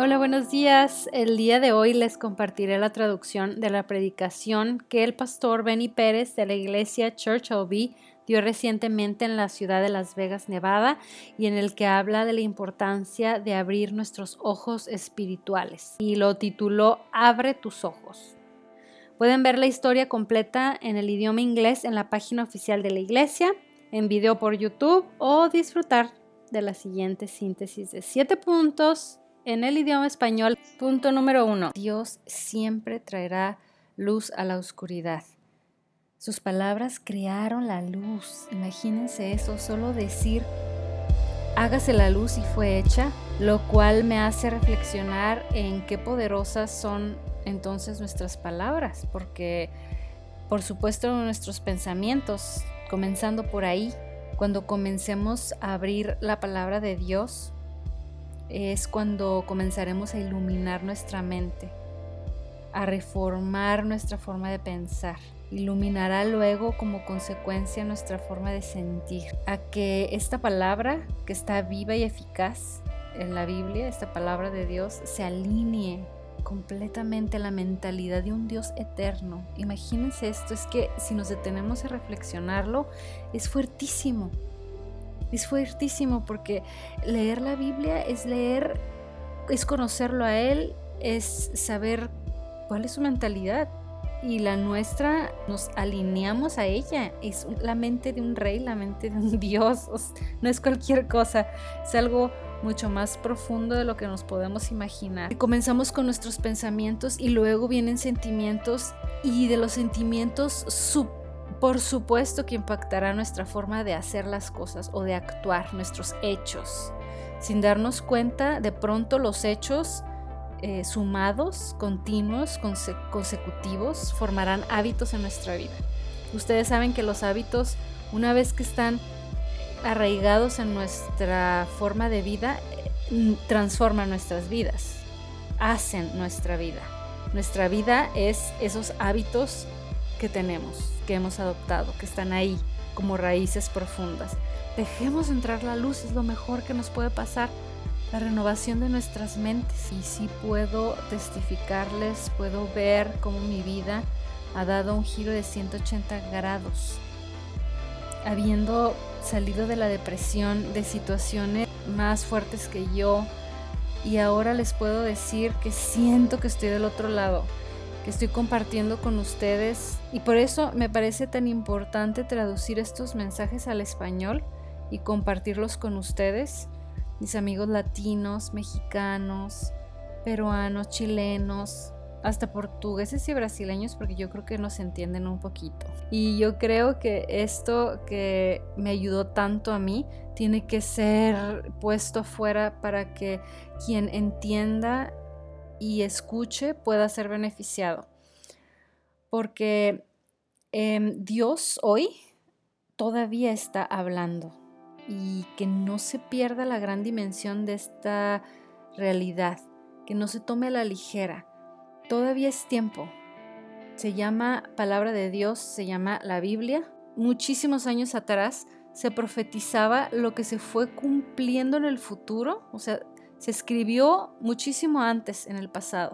Hola, buenos días. El día de hoy les compartiré la traducción de la predicación que el pastor Benny Pérez de la iglesia Church OB dio recientemente en la ciudad de Las Vegas, Nevada, y en el que habla de la importancia de abrir nuestros ojos espirituales. Y lo tituló Abre tus ojos. Pueden ver la historia completa en el idioma inglés en la página oficial de la iglesia, en video por YouTube o disfrutar de la siguiente síntesis de siete puntos en el idioma español, punto número uno. Dios siempre traerá luz a la oscuridad. Sus palabras crearon la luz. Imagínense eso, solo decir, hágase la luz y fue hecha, lo cual me hace reflexionar en qué poderosas son entonces nuestras palabras, porque por supuesto nuestros pensamientos, comenzando por ahí, cuando comencemos a abrir la palabra de Dios, es cuando comenzaremos a iluminar nuestra mente, a reformar nuestra forma de pensar. Iluminará luego como consecuencia nuestra forma de sentir, a que esta palabra que está viva y eficaz en la Biblia, esta palabra de Dios, se alinee completamente la mentalidad de un Dios eterno. Imagínense esto, es que si nos detenemos a reflexionarlo, es fuertísimo es fuertísimo porque leer la Biblia es leer, es conocerlo a Él, es saber cuál es su mentalidad. Y la nuestra nos alineamos a ella. Es la mente de un rey, la mente de un Dios. No es cualquier cosa. Es algo mucho más profundo de lo que nos podemos imaginar. Comenzamos con nuestros pensamientos y luego vienen sentimientos y de los sentimientos super por supuesto que impactará nuestra forma de hacer las cosas o de actuar, nuestros hechos. Sin darnos cuenta, de pronto los hechos eh, sumados, continuos, consecutivos, formarán hábitos en nuestra vida. Ustedes saben que los hábitos, una vez que están arraigados en nuestra forma de vida, eh, transforman nuestras vidas, hacen nuestra vida. Nuestra vida es esos hábitos que tenemos, que hemos adoptado, que están ahí como raíces profundas. Dejemos entrar la luz, es lo mejor que nos puede pasar. La renovación de nuestras mentes. Y sí puedo testificarles, puedo ver cómo mi vida ha dado un giro de 180 grados. Habiendo salido de la depresión, de situaciones más fuertes que yo, y ahora les puedo decir que siento que estoy del otro lado estoy compartiendo con ustedes y por eso me parece tan importante traducir estos mensajes al español y compartirlos con ustedes, mis amigos latinos, mexicanos, peruanos, chilenos, hasta portugueses y brasileños porque yo creo que nos entienden un poquito. Y yo creo que esto que me ayudó tanto a mí tiene que ser puesto afuera para que quien entienda y escuche pueda ser beneficiado. Porque em, Dios hoy todavía está hablando y que no se pierda la gran dimensión de esta realidad, que no se tome a la ligera. Todavía es tiempo. Se llama palabra de Dios, se llama la Biblia. Muchísimos años atrás se profetizaba lo que se fue cumpliendo en el futuro, o sea, se escribió muchísimo antes en el pasado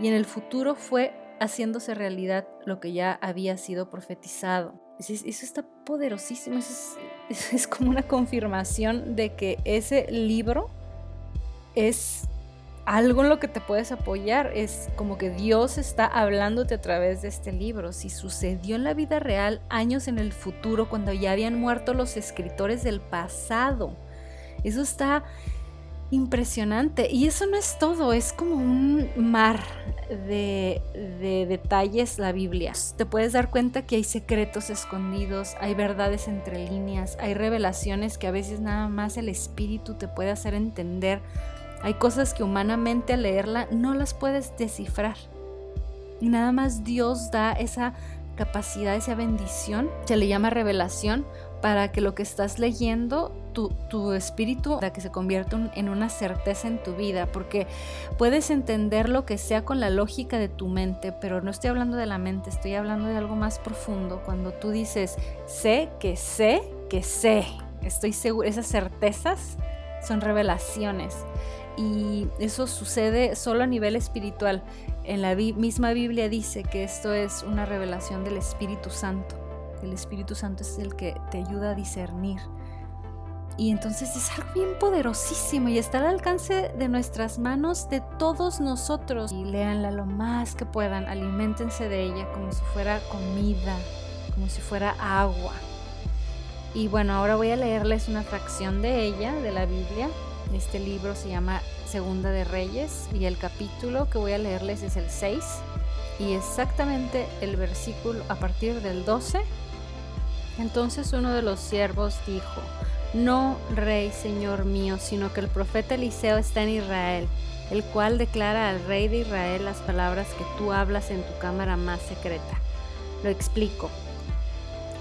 y en el futuro fue haciéndose realidad lo que ya había sido profetizado. Eso, está poderosísimo, es como una confirmación de que ese libro es algo en lo que te puedes apoyar. Es como que Dios está hablándote a través de este libro. Si sucedió en la vida real años en el futuro, cuando ya habían muerto los escritores del pasado. Eso está impresionante. Y eso no es todo, es como un mar de, detalles la Biblia. Te puedes dar cuenta que hay secretos escondidos, hay verdades entre líneas, hay revelaciones que a veces nada más el espíritu te puede hacer entender. Hay cosas que humanamente al leerla no las puedes descifrar. Y nada más Dios da esa capacidad, esa bendición, se le llama revelación, para que lo que estás leyendo tu, espíritu para que se convierta en una certeza en tu vida, porque puedes entender lo que sea con la lógica de tu mente, pero no estoy hablando de la mente, estoy hablando de algo más profundo. Cuando tú dices, sé que sé que sé, estoy seguro, esas certezas son revelaciones. Y eso sucede solo a nivel espiritual. En la misma Biblia dice que esto es una revelación del Espíritu Santo. El Espíritu Santo es el que te ayuda a discernir. Y entonces es algo bien poderosísimo y está al alcance de nuestras manos de todos nosotros. Y léanla lo más que puedan, alimentense de ella como si fuera comida, como si fuera agua. Y bueno, ahora voy a leerles una fracción de ella, de la Biblia. Este libro se llama Segunda de Reyes y el capítulo que voy a leerles es el 6 y exactamente el versículo a partir del 12. Entonces uno de los siervos dijo, no, rey, señor mío, sino que el profeta Eliseo está en Israel, el cual declara al rey de Israel las palabras que tú hablas en tu cámara más secreta. Lo explico.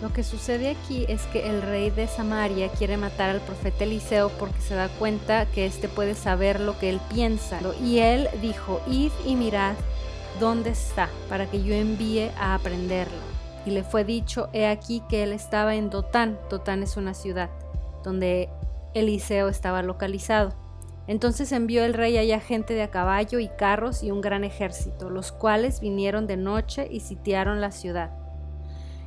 Lo que sucede aquí es que el rey de Samaria quiere matar al profeta Eliseo porque se da cuenta que éste puede saber lo que él piensa. Y él dijo, id y mirad dónde está, para que yo envíe a aprenderlo. Y le fue dicho, he aquí que él estaba en Dotán. Dotán es una ciudad donde Eliseo estaba localizado. Entonces envió el rey allá gente de a caballo y carros y un gran ejército, los cuales vinieron de noche y sitiaron la ciudad.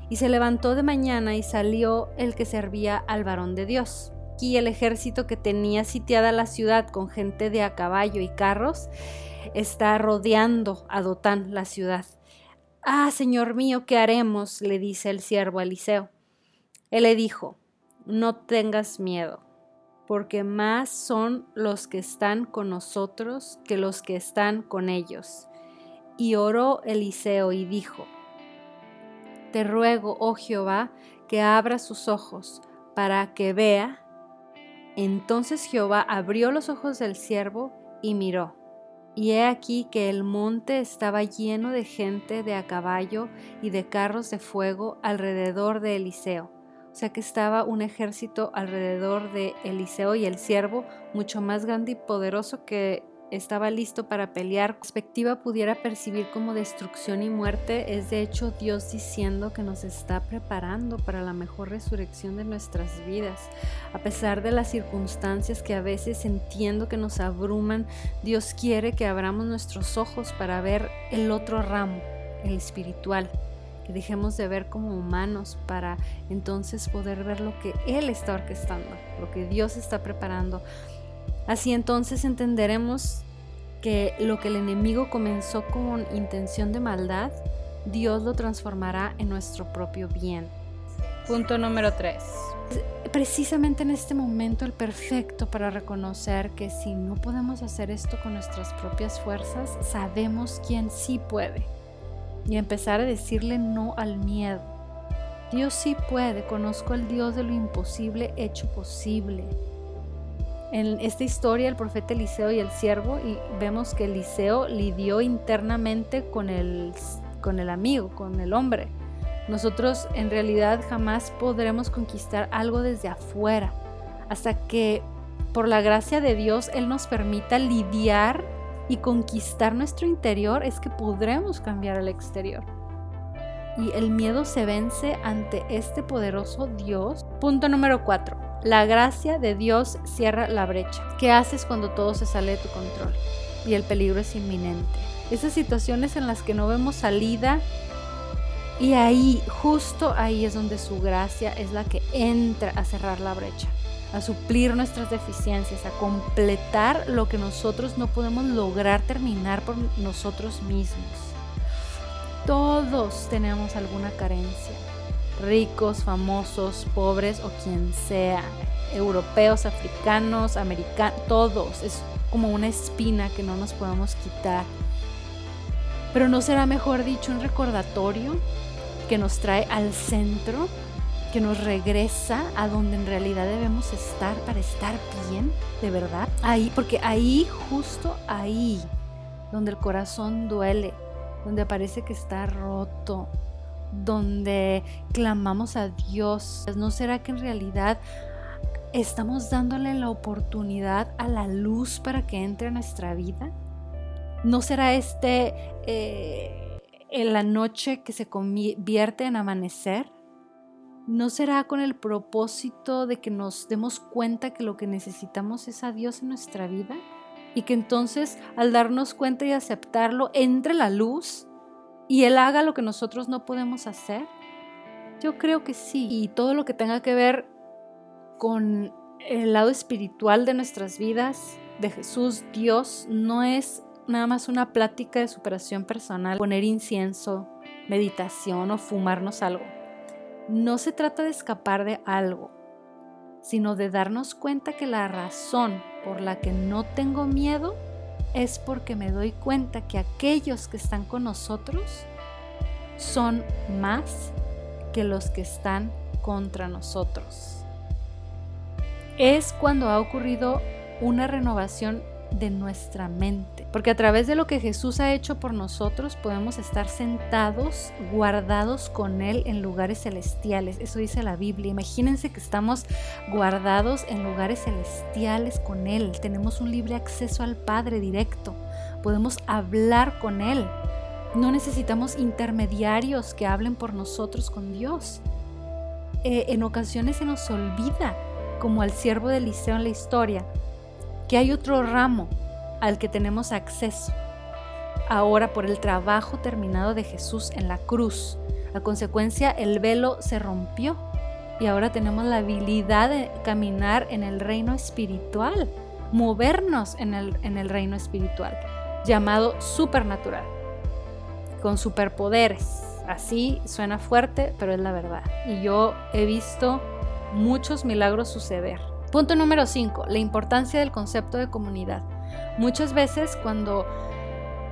Y se levantó de mañana y salió el que servía al varón de Dios. Aquí el ejército que tenía sitiada la ciudad con gente de a caballo y carros está rodeando a Dotán la ciudad. Ah, señor mío, ¿qué haremos? le dice el siervo a Eliseo. Él le dijo, no tengas miedo, porque más son los que están con nosotros que los que están con ellos. Y oró Eliseo y dijo, te ruego, oh Jehová, que abra sus ojos para que vea. Entonces Jehová abrió los ojos del siervo y miró. Y he aquí que el monte estaba lleno de gente de a caballo y de carros de fuego alrededor de Eliseo. O sea que estaba un ejército alrededor de Eliseo y el siervo, mucho más grande y poderoso que estaba listo para pelear, perspectiva pudiera percibir como destrucción y muerte, es de hecho Dios diciendo que nos está preparando para la mejor resurrección de nuestras vidas. A pesar de las circunstancias que a veces entiendo que nos abruman, Dios quiere que abramos nuestros ojos para ver el otro ramo, el espiritual dejemos de ver como humanos para entonces poder ver lo que Él está orquestando, lo que Dios está preparando Así entonces entenderemos que lo que el enemigo comenzó con intención de maldad, Dios lo transformará en nuestro propio bien. Punto número 3. Precisamente en este momento el perfecto para reconocer que si no podemos hacer esto con nuestras propias fuerzas, sabemos quién sí puede. Y empezar a decirle no al miedo. Dios sí puede, conozco al Dios de lo imposible hecho posible en esta historia el profeta Eliseo y el siervo y vemos que Eliseo lidió internamente con el, con el amigo, con el hombre. Nosotros en realidad jamás podremos conquistar algo desde afuera hasta que por la gracia de Dios Él nos permita lidiar y conquistar nuestro interior es que podremos cambiar el exterior. Y el miedo se vence ante este poderoso Dios. Punto número 4 la gracia de Dios cierra la brecha. ¿Qué haces cuando todo se sale de tu control y el peligro es inminente? Esas situaciones en las que no vemos salida y ahí, justo ahí es donde su gracia es la que entra a cerrar la brecha, a suplir nuestras deficiencias, a completar lo que nosotros no podemos lograr terminar por nosotros mismos. Todos tenemos alguna carencia ricos, famosos, pobres o quien sea, europeos, africanos, americanos, todos. Es como una espina que no nos podemos quitar. Pero ¿no será mejor dicho un recordatorio que nos trae al centro, que nos regresa a donde en realidad debemos estar para estar bien, de verdad? Ahí, porque ahí, justo ahí, donde el corazón duele, donde parece que está roto, donde clamamos a Dios? ¿No será que en realidad estamos dándole la oportunidad a la luz para que entre a nuestra vida? ¿No será este eh, en la noche que se convierte en amanecer? ¿No será con el propósito de que nos demos cuenta que lo que necesitamos es a Dios en nuestra vida? Y que entonces al darnos cuenta y aceptarlo entre la luz y Él haga lo que nosotros no podemos hacer? Yo creo que sí. Y todo lo que tenga que ver con el lado espiritual de nuestras vidas, de Jesús, Dios, no es nada más una plática de superación personal, poner incienso, meditación o fumarnos algo. No se trata de escapar de algo, sino de darnos cuenta que la razón por la que no tengo miedo es porque me doy cuenta que aquellos que están con nosotros son más que los que están contra nosotros. Es cuando ha ocurrido una renovación de nuestra mente. Porque a través de lo que Jesús ha hecho por nosotros podemos estar sentados, guardados con Él en lugares celestiales. Eso dice la Biblia. Imagínense que estamos guardados en lugares celestiales con Él. Tenemos un libre acceso al Padre directo. Podemos hablar con Él. No necesitamos intermediarios que hablen por nosotros con Dios. Eh, en ocasiones se nos olvida, como al siervo de Eliseo en la historia, que hay otro ramo al que tenemos acceso ahora por el trabajo terminado de Jesús en la cruz. A consecuencia, el velo se rompió y ahora tenemos la habilidad de caminar en el reino espiritual, movernos en el, en el reino espiritual, llamado supernatural, con superpoderes. Así suena fuerte, pero es la verdad. Y yo he visto muchos milagros suceder. Punto número 5. La importancia del concepto de comunidad. Muchas veces cuando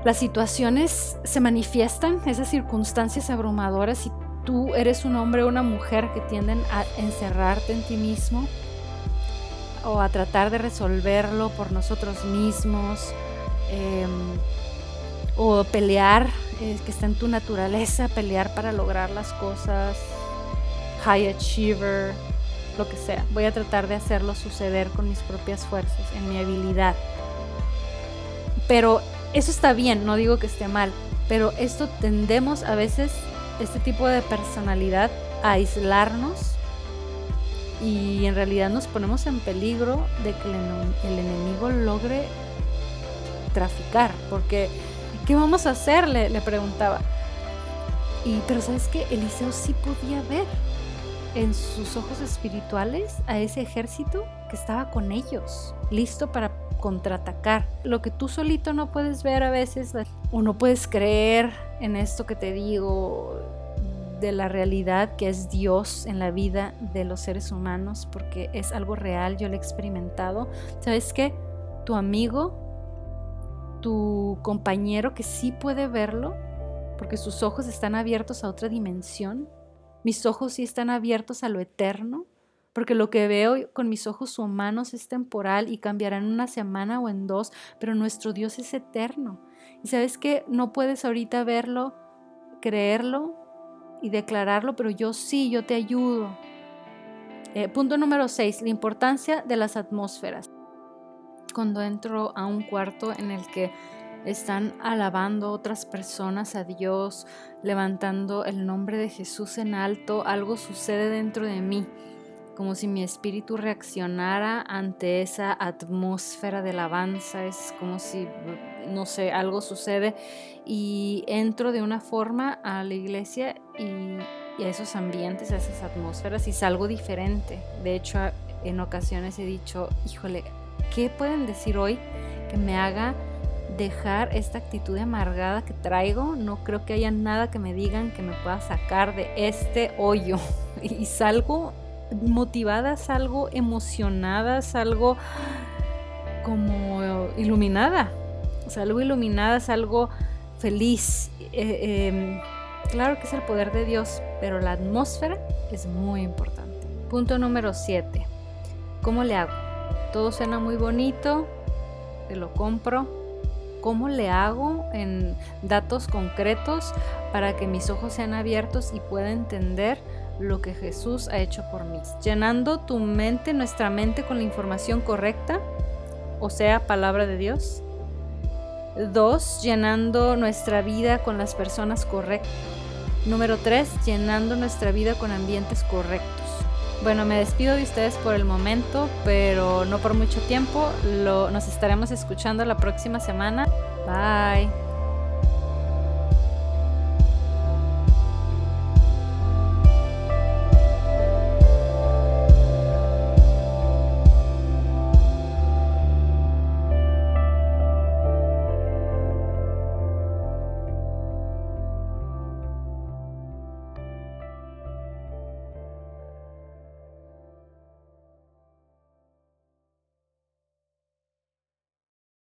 las situaciones se manifiestan, esas circunstancias abrumadoras, y tú eres un hombre o una mujer que tienden a encerrarte en ti mismo o a tratar de resolverlo por nosotros mismos, em, o pelear, eh, que está en tu naturaleza, pelear para lograr las cosas, high achiever, lo que sea. Voy a tratar de hacerlo suceder con mis propias fuerzas, en mi habilidad. Pero eso está bien, no digo que esté mal, pero esto tendemos a veces, este tipo de personalidad, a aislarnos y en realidad nos ponemos en peligro de que el, enemigo logre traficar, porque ¿qué vamos a hacer? Le, le preguntaba. Y, pero sabes que Eliseo sí podía ver en sus ojos espirituales a ese ejército que estaba con ellos, listo para contraatacar. Lo que tú solito no puedes ver a veces, o no puedes creer en esto que te digo de la realidad que es Dios en la vida de los seres humanos, porque es algo real, yo lo he experimentado. ¿Sabes qué? Tu amigo, tu compañero que sí puede verlo, porque sus ojos están abiertos a otra dimensión, mis ojos sí están abiertos a lo eterno, porque lo que veo con mis ojos humanos es temporal y cambiará en una semana o en dos, pero nuestro Dios es eterno. Y sabes que no puedes ahorita verlo, creerlo y declararlo, pero yo sí, yo te ayudo. Eh, punto número 6, la importancia de las atmósferas. Cuando entro a un cuarto en el que están alabando otras personas a Dios, levantando el nombre de Jesús en alto, algo sucede dentro de mí, como si mi espíritu reaccionara ante esa atmósfera de alabanza, es como si, no sé, algo sucede y entro de una forma a la iglesia y, a esos ambientes, a esas atmósferas y salgo diferente. De hecho, en ocasiones he dicho, híjole, ¿qué pueden decir hoy que me haga dejar esta actitud amargada que traigo. No creo que haya nada que me digan que me pueda sacar de este hoyo. Y salgo motivada, salgo emocionada, salgo como iluminada. Salgo iluminada, salgo feliz. Eh, em, claro que es el poder de Dios, pero la atmósfera es muy importante. Punto número 7. ¿Cómo le hago? Todo suena muy bonito, te lo compro, ¿Cómo le hago en datos concretos para que mis ojos sean abiertos y pueda entender lo que Jesús ha hecho por mí? Llenando tu mente, nuestra mente con la información correcta, o sea, palabra de Dios. Dos, llenando nuestra vida con las personas correctas. Número 3. Llenando nuestra vida con ambientes correctos. Bueno, me despido de ustedes por el momento, pero no por mucho tiempo. Lo, nos estaremos escuchando la próxima semana. Bye.